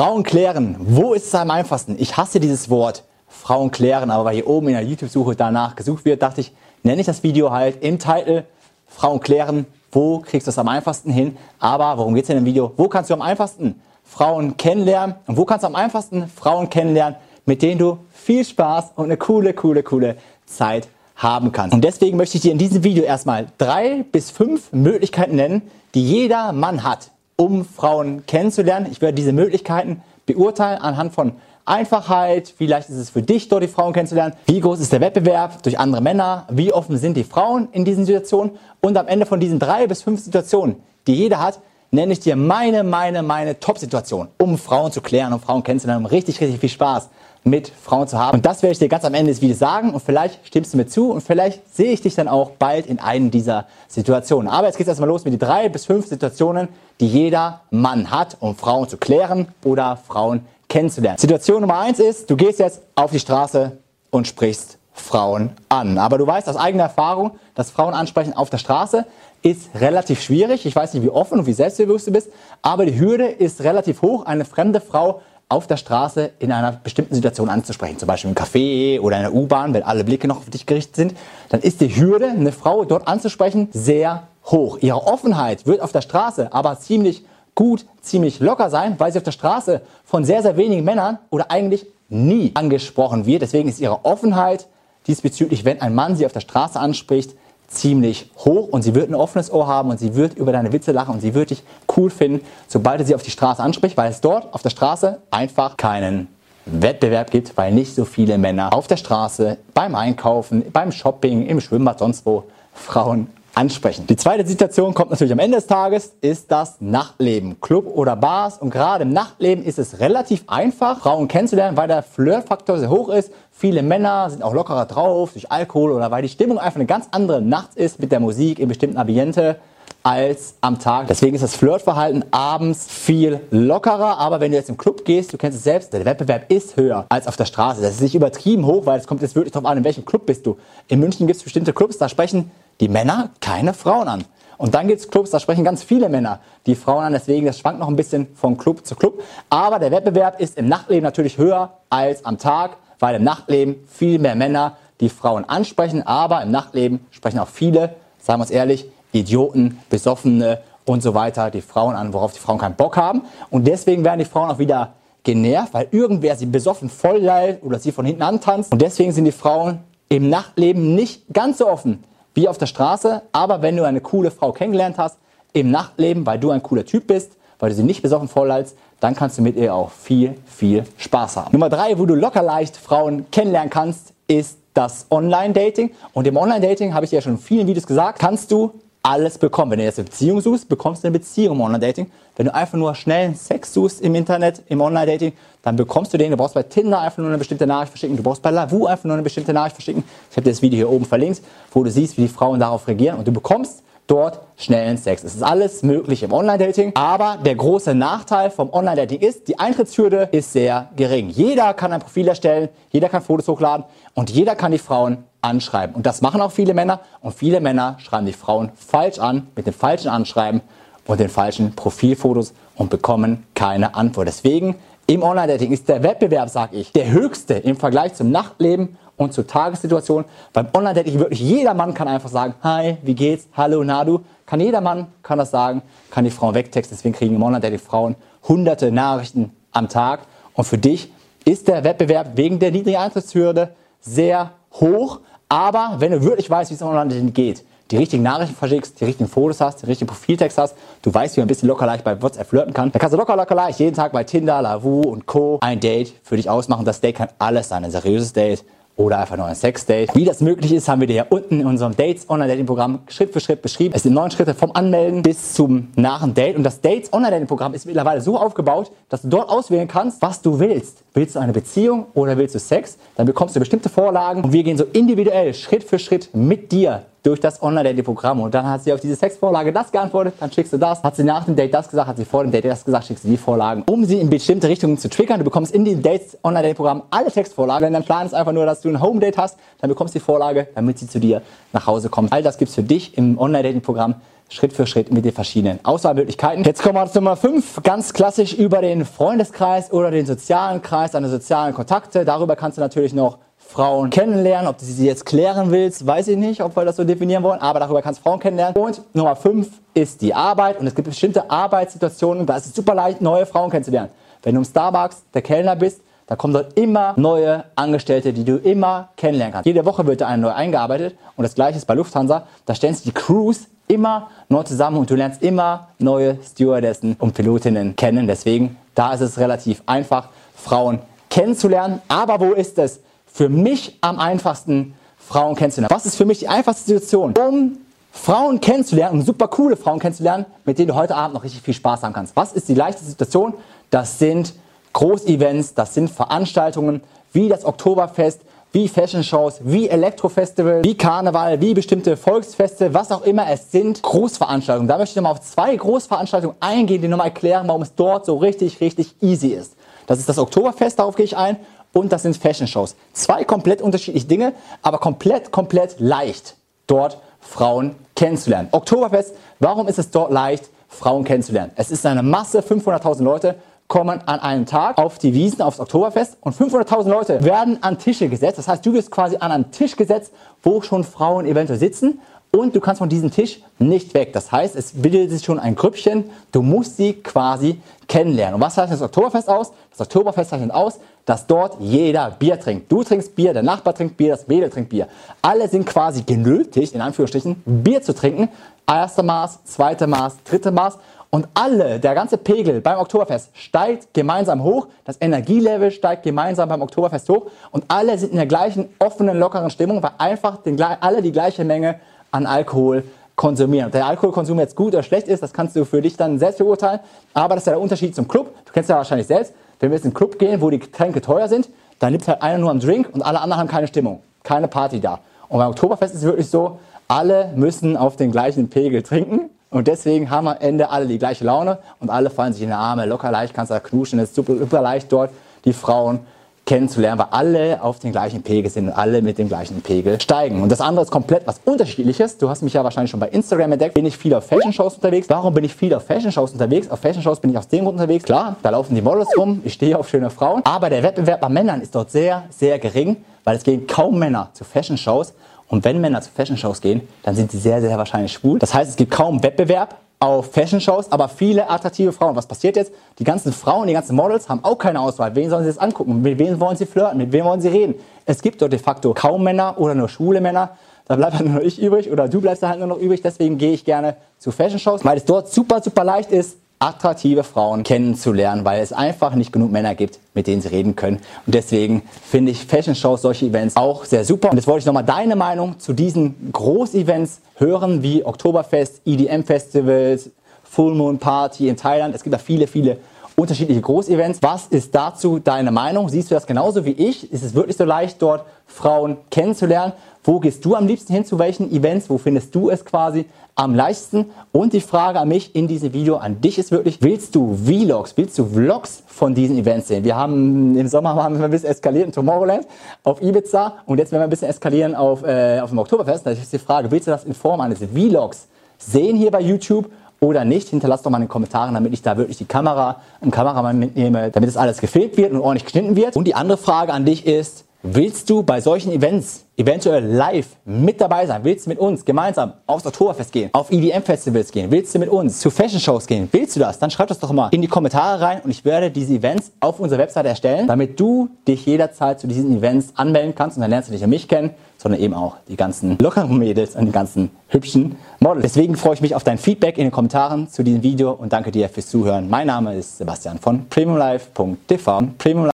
Frauen klären. Wo ist es am einfachsten? Ich hasse dieses Wort Frauen klären, aber weil hier oben in der YouTube-Suche danach gesucht wird, dachte ich, nenne ich das Video halt im Titel Frauen klären. Wo kriegst du es am einfachsten hin? Aber worum geht es in dem Video? Wo kannst du am einfachsten Frauen kennenlernen? Und wo kannst du am einfachsten Frauen kennenlernen, mit denen du viel Spaß und eine coole, coole, coole Zeit haben kannst? Und deswegen möchte ich dir in diesem Video erstmal drei bis fünf Möglichkeiten nennen, die jeder Mann hat, um Frauen kennenzulernen. Ich werde diese Möglichkeiten beurteilen anhand von Einfachheit, wie leicht ist es für dich, dort die Frauen kennenzulernen, wie groß ist der Wettbewerb durch andere Männer, wie offen sind die Frauen in diesen Situationen? Und am Ende von diesen drei bis fünf Situationen, die jeder hat, nenne ich dir meine, meine, meine Top-Situation, um Frauen zu klären, um Frauen kennenzulernen, richtig, richtig viel Spaß mit Frauen zu haben. Und das werde ich dir ganz am Ende des Videos sagen und vielleicht stimmst du mir zu und vielleicht sehe ich dich dann auch bald in einen dieser Situationen. Aber jetzt geht es erstmal los mit die drei bis fünf Situationen, die jeder Mann hat, um Frauen zu klären oder Frauen kennenzulernen. Situation Nummer eins ist, du gehst jetzt auf die Straße und sprichst Frauen an. Aber du weißt aus eigener Erfahrung, dass Frauen ansprechen auf der Straße ist relativ schwierig. Ich weiß nicht, wie offen und wie selbstbewusst du bist, aber die Hürde ist relativ hoch, eine fremde Frau auf der Straße in einer bestimmten Situation anzusprechen, zum Beispiel im Café oder in der U-Bahn, wenn alle Blicke noch auf dich gerichtet sind, dann ist die Hürde, eine Frau dort anzusprechen, sehr hoch. Ihre Offenheit wird auf der Straße aber ziemlich gut, ziemlich locker sein, weil sie auf der Straße von sehr, sehr wenigen Männern oder eigentlich nie angesprochen wird. Deswegen ist ihre Offenheit diesbezüglich, wenn ein Mann sie auf der Straße anspricht, ziemlich hoch und sie wird ein offenes Ohr haben und sie wird über deine Witze lachen und sie wird dich cool finden, sobald du sie auf die Straße anspricht, weil es dort auf der Straße einfach keinen Wettbewerb gibt, weil nicht so viele Männer auf der Straße, beim Einkaufen, beim Shopping, im Schwimmbad, sonst wo Frauen ansprechen. Die zweite Situation kommt natürlich am Ende des Tages, ist das Nachtleben. Club oder Bars. Und gerade im Nachtleben ist es relativ einfach, Frauen kennenzulernen, weil der Flirtfaktor sehr hoch ist. Viele Männer sind auch lockerer drauf durch Alkohol oder weil die Stimmung einfach eine ganz andere nachts ist mit der Musik in bestimmten Ambiente als am Tag. Deswegen ist das Flirtverhalten abends viel lockerer. Aber wenn du jetzt im Club gehst, du kennst es selbst, der Wettbewerb ist höher als auf der Straße. Das ist nicht übertrieben hoch, weil es kommt jetzt wirklich darauf an, in welchem Club bist du. In München gibt es bestimmte Clubs, da sprechen die Männer keine Frauen an. Und dann gibt es Clubs, da sprechen ganz viele Männer die Frauen an. Deswegen, das schwankt noch ein bisschen von Club zu Club. Aber der Wettbewerb ist im Nachtleben natürlich höher als am Tag, weil im Nachtleben viel mehr Männer die Frauen ansprechen. Aber im Nachtleben sprechen auch viele, sagen wir uns ehrlich, Idioten, Besoffene und so weiter die Frauen an, worauf die Frauen keinen Bock haben. Und deswegen werden die Frauen auch wieder genervt, weil irgendwer sie besoffen voll leilt oder sie von hinten antanzt. Und deswegen sind die Frauen im Nachtleben nicht ganz so offen wie auf der Straße. Aber wenn du eine coole Frau kennengelernt hast, im Nachtleben, weil du ein cooler Typ bist, weil du sie nicht besoffen vollleitst, dann kannst du mit ihr auch viel, viel Spaß haben. Nummer drei, wo du locker leicht Frauen kennenlernen kannst, ist das Online-Dating. Und im Online-Dating, habe ich ja schon in vielen Videos gesagt, kannst du alles bekommen. Wenn du jetzt eine Beziehung suchst, bekommst du eine Beziehung im Online-Dating. Wenn du einfach nur schnell Sex suchst im Internet, im Online-Dating, dann bekommst du den. Du brauchst bei Tinder einfach nur eine bestimmte Nachricht verschicken. Du brauchst bei Lavu einfach nur eine bestimmte Nachricht verschicken. Ich habe dir das Video hier oben verlinkt, wo du siehst, wie die Frauen darauf reagieren. Und du bekommst dort schnellen Sex. Es ist alles möglich im Online-Dating. Aber der große Nachteil vom Online-Dating ist, die Eintrittshürde ist sehr gering. Jeder kann ein Profil erstellen, jeder kann Fotos hochladen und jeder kann die Frauen anschreiben. Und das machen auch viele Männer. Und viele Männer schreiben die Frauen falsch an, mit dem falschen Anschreiben und den falschen Profilfotos und bekommen keine Antwort. Deswegen im Online-Dating ist der Wettbewerb, sag ich, der höchste im Vergleich zum Nachtleben und zur Tagessituation. Beim Online-Dating wirklich jeder Mann kann einfach sagen, hi, wie geht's, hallo, Nadu. Kann jeder Mann, kann das sagen, kann die Frauen wegtexten. Deswegen kriegen im Online-Dating Frauen hunderte Nachrichten am Tag. Und für dich ist der Wettbewerb wegen der niedrigen Eintrittshürde sehr hoch. Aber wenn du wirklich weißt, wie es im Online geht, die richtigen Nachrichten verschickst, die richtigen Fotos hast, den richtigen Profiltext hast, du weißt, wie man ein bisschen locker leicht bei WhatsApp flirten kann, dann kannst du locker, locker leicht jeden Tag bei Tinder, Lavu und Co. ein Date für dich ausmachen. Das Date kann alles sein, ein seriöses Date oder einfach nur ein Sexdate. Wie das möglich ist, haben wir dir ja unten in unserem Dates Online Dating Programm Schritt für Schritt beschrieben. Es sind neun Schritte vom Anmelden bis zum nach dem Date und das Dates Online Dating Programm ist mittlerweile so aufgebaut, dass du dort auswählen kannst, was du willst. Willst du eine Beziehung oder willst du Sex? Dann bekommst du bestimmte Vorlagen und wir gehen so individuell Schritt für Schritt mit dir durch das Online-Dating-Programm. Und dann hat sie auf diese Sexvorlage das geantwortet, dann schickst du das. Hat sie nach dem Date das gesagt, hat sie vor dem Date das gesagt, schickst du die Vorlagen, um sie in bestimmte Richtungen zu triggern. Du bekommst in diesem Dates Online-Dating-Programm alle Textvorlagen. Wenn dein Plan ist einfach nur, dass du ein Home-Date hast, dann bekommst du die Vorlage, damit sie zu dir nach Hause kommt. All das gibt's für dich im Online-Dating-Programm. Schritt für Schritt mit den verschiedenen Auswahlmöglichkeiten. Jetzt kommen wir zu Nummer 5, ganz klassisch über den Freundeskreis oder den sozialen Kreis, deine sozialen Kontakte. Darüber kannst du natürlich noch Frauen kennenlernen. Ob du sie jetzt klären willst, weiß ich nicht, ob wir das so definieren wollen, aber darüber kannst du Frauen kennenlernen. Und Nummer 5 ist die Arbeit und es gibt bestimmte Arbeitssituationen, da ist es super leicht, neue Frauen kennenzulernen. Wenn du im Starbucks der Kellner bist, da kommen dort immer neue Angestellte, die du immer kennenlernen kannst. Jede Woche wird da eine neue eingearbeitet und das gleiche ist bei Lufthansa. Da stellen sich die Crews immer neu zusammen und du lernst immer neue Stewardessen und Pilotinnen kennen. Deswegen, da ist es relativ einfach, Frauen kennenzulernen. Aber wo ist es für mich am einfachsten, Frauen kennenzulernen? Was ist für mich die einfachste Situation, um Frauen kennenzulernen, um super coole Frauen kennenzulernen, mit denen du heute Abend noch richtig viel Spaß haben kannst? Was ist die leichteste Situation? Das sind Großevents, das sind Veranstaltungen wie das Oktoberfest, wie Fashion Shows, wie Elektrofestival, wie Karneval, wie bestimmte Volksfeste, was auch immer es sind, Großveranstaltungen. Da möchte ich nochmal auf zwei Großveranstaltungen eingehen, die nochmal erklären, warum es dort so richtig, richtig easy ist. Das ist das Oktoberfest, darauf gehe ich ein, und das sind Fashion Shows. Zwei komplett unterschiedliche Dinge, aber komplett, komplett leicht, dort Frauen kennenzulernen. Oktoberfest, warum ist es dort leicht, Frauen kennenzulernen? Es ist eine Masse, 500.000 Leute, kommen an einem Tag auf die Wiesen, aufs Oktoberfest und 500.000 Leute werden an Tische gesetzt. Das heißt, du wirst quasi an einen Tisch gesetzt, wo schon Frauen eventuell sitzen und du kannst von diesem Tisch nicht weg. Das heißt, es bildet sich schon ein Grüppchen. Du musst sie quasi kennenlernen. Und was heißt das Oktoberfest aus? Das Oktoberfest zeichnet aus, dass dort jeder Bier trinkt. Du trinkst Bier, der Nachbar trinkt Bier, das Mädel trinkt Bier. Alle sind quasi genötigt, in Anführungsstrichen, Bier zu trinken. Erste Maß, zweite Maß, dritte Maß. Und alle, der ganze Pegel beim Oktoberfest steigt gemeinsam hoch, das Energielevel steigt gemeinsam beim Oktoberfest hoch und alle sind in der gleichen offenen, lockeren Stimmung, weil einfach den, alle die gleiche Menge an Alkohol konsumieren. Ob der Alkoholkonsum jetzt gut oder schlecht ist, das kannst du für dich dann selbst beurteilen. Aber das ist ja der Unterschied zum Club. Du kennst ja wahrscheinlich selbst. Wenn wir jetzt in einen Club gehen, wo die Getränke teuer sind, dann nimmt halt einer nur am Drink und alle anderen haben keine Stimmung, keine Party da. Und beim Oktoberfest ist es wirklich so, alle müssen auf den gleichen Pegel trinken und deswegen haben am Ende alle die gleiche Laune und alle fallen sich in die Arme, locker leicht, kannst da knuschen, es ist super, super leicht dort die Frauen kennenzulernen, weil alle auf den gleichen Pegel sind und alle mit dem gleichen Pegel steigen. Und das andere ist komplett was Unterschiedliches. Du hast mich ja wahrscheinlich schon bei Instagram entdeckt. Bin ich viel auf Fashion-Shows unterwegs? Warum bin ich viel auf Fashion-Shows unterwegs? Auf Fashion-Shows bin ich aus dem Grund unterwegs. Klar, da laufen die Models rum, ich stehe auf schöne Frauen. Aber der Wettbewerb bei Männern ist dort sehr, sehr gering, weil es gehen kaum Männer zu Fashion-Shows. Und wenn Männer zu Fashion-Shows gehen, dann sind sie sehr, sehr wahrscheinlich schwul. Das heißt, es gibt kaum Wettbewerb auf Fashion-Shows, aber viele attraktive Frauen. Was passiert jetzt? Die ganzen Frauen, die ganzen Models haben auch keine Auswahl. Wen sollen sie jetzt angucken? Mit wem wollen sie flirten? Mit wem wollen sie reden? Es gibt dort de facto kaum Männer oder nur schwule Männer. Da bleibt halt nur noch ich übrig oder du bleibst da halt nur noch übrig. Deswegen gehe ich gerne zu Fashion-Shows, weil es dort super, super leicht ist, attraktive Frauen kennenzulernen, weil es einfach nicht genug Männer gibt, mit denen sie reden können. Und deswegen finde ich Fashion Shows, solche Events auch sehr super. Und jetzt wollte ich nochmal deine Meinung zu diesen Groß-Events hören, wie Oktoberfest, EDM Festivals, Full Moon Party in Thailand. Es gibt da viele, viele unterschiedliche Groß-Events. Was ist dazu deine Meinung? Siehst du das genauso wie ich? Ist es wirklich so leicht, dort Frauen kennenzulernen? Wo gehst du am liebsten hin? Zu welchen Events? Wo findest du es quasi am leichtesten? Und die Frage an mich in diesem Video, an dich ist wirklich, willst du Vlogs, willst du Vlogs von diesen Events sehen? Wir haben im Sommer haben wir ein bisschen eskaliert in Tomorrowland auf Ibiza und jetzt werden wir ein bisschen eskalieren auf, äh, auf dem Oktoberfest. Da ist die Frage, willst du das in Form eines Vlogs sehen hier bei YouTube oder nicht, hinterlasst doch mal in den Kommentaren, damit ich da wirklich die Kamera, einen Kameramann mitnehme, damit es alles gefilmt wird und ordentlich geschnitten wird. Und die andere Frage an dich ist, Willst du bei solchen Events eventuell live mit dabei sein? Willst du mit uns gemeinsam aufs Oktoberfest gehen, auf EDM-Festivals gehen? Willst du mit uns zu Fashion-Shows gehen? Willst du das? Dann schreib das doch mal in die Kommentare rein und ich werde diese Events auf unserer Website erstellen, damit du dich jederzeit zu diesen Events anmelden kannst und dann lernst du nicht nur mich kennen, sondern eben auch die ganzen lockeren Mädels und die ganzen hübschen Models. Deswegen freue ich mich auf dein Feedback in den Kommentaren zu diesem Video und danke dir fürs Zuhören. Mein Name ist Sebastian von premiumlife.tv. Premium